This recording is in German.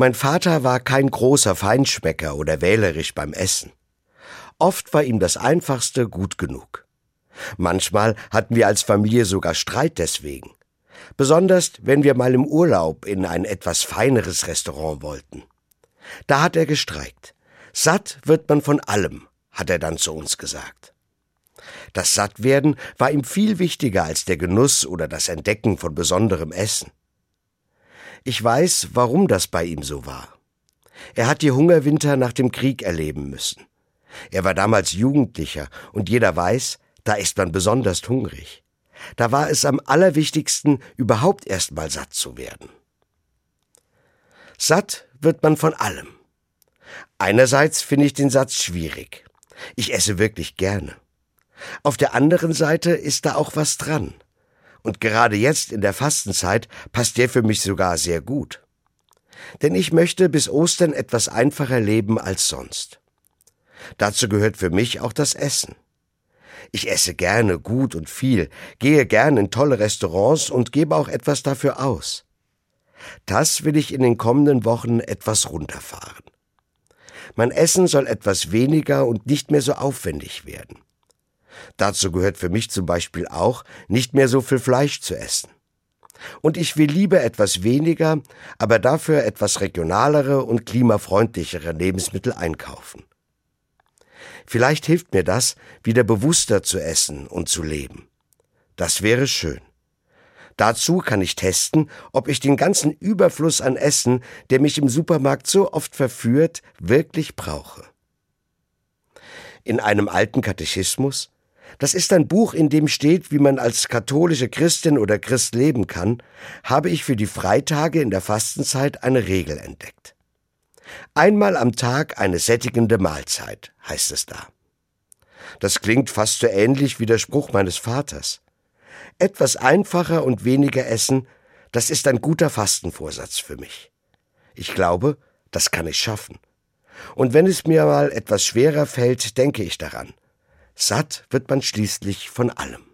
Mein Vater war kein großer Feinschmecker oder wählerisch beim Essen. Oft war ihm das Einfachste gut genug. Manchmal hatten wir als Familie sogar Streit deswegen. Besonders wenn wir mal im Urlaub in ein etwas feineres Restaurant wollten. Da hat er gestreikt. Satt wird man von allem, hat er dann zu uns gesagt. Das Sattwerden war ihm viel wichtiger als der Genuss oder das Entdecken von besonderem Essen. Ich weiß, warum das bei ihm so war. Er hat die Hungerwinter nach dem Krieg erleben müssen. Er war damals Jugendlicher und jeder weiß, da ist man besonders hungrig. Da war es am allerwichtigsten, überhaupt erst mal satt zu werden. Satt wird man von allem. Einerseits finde ich den Satz schwierig. Ich esse wirklich gerne. Auf der anderen Seite ist da auch was dran. Und gerade jetzt in der Fastenzeit passt der für mich sogar sehr gut. Denn ich möchte bis Ostern etwas einfacher leben als sonst. Dazu gehört für mich auch das Essen. Ich esse gerne gut und viel, gehe gern in tolle Restaurants und gebe auch etwas dafür aus. Das will ich in den kommenden Wochen etwas runterfahren. Mein Essen soll etwas weniger und nicht mehr so aufwendig werden. Dazu gehört für mich zum Beispiel auch, nicht mehr so viel Fleisch zu essen. Und ich will lieber etwas weniger, aber dafür etwas regionalere und klimafreundlichere Lebensmittel einkaufen. Vielleicht hilft mir das, wieder bewusster zu essen und zu leben. Das wäre schön. Dazu kann ich testen, ob ich den ganzen Überfluss an Essen, der mich im Supermarkt so oft verführt, wirklich brauche. In einem alten Katechismus das ist ein Buch, in dem steht, wie man als katholische Christin oder Christ leben kann, habe ich für die Freitage in der Fastenzeit eine Regel entdeckt. Einmal am Tag eine sättigende Mahlzeit, heißt es da. Das klingt fast so ähnlich wie der Spruch meines Vaters. Etwas einfacher und weniger essen, das ist ein guter Fastenvorsatz für mich. Ich glaube, das kann ich schaffen. Und wenn es mir mal etwas schwerer fällt, denke ich daran. Satt wird man schließlich von allem.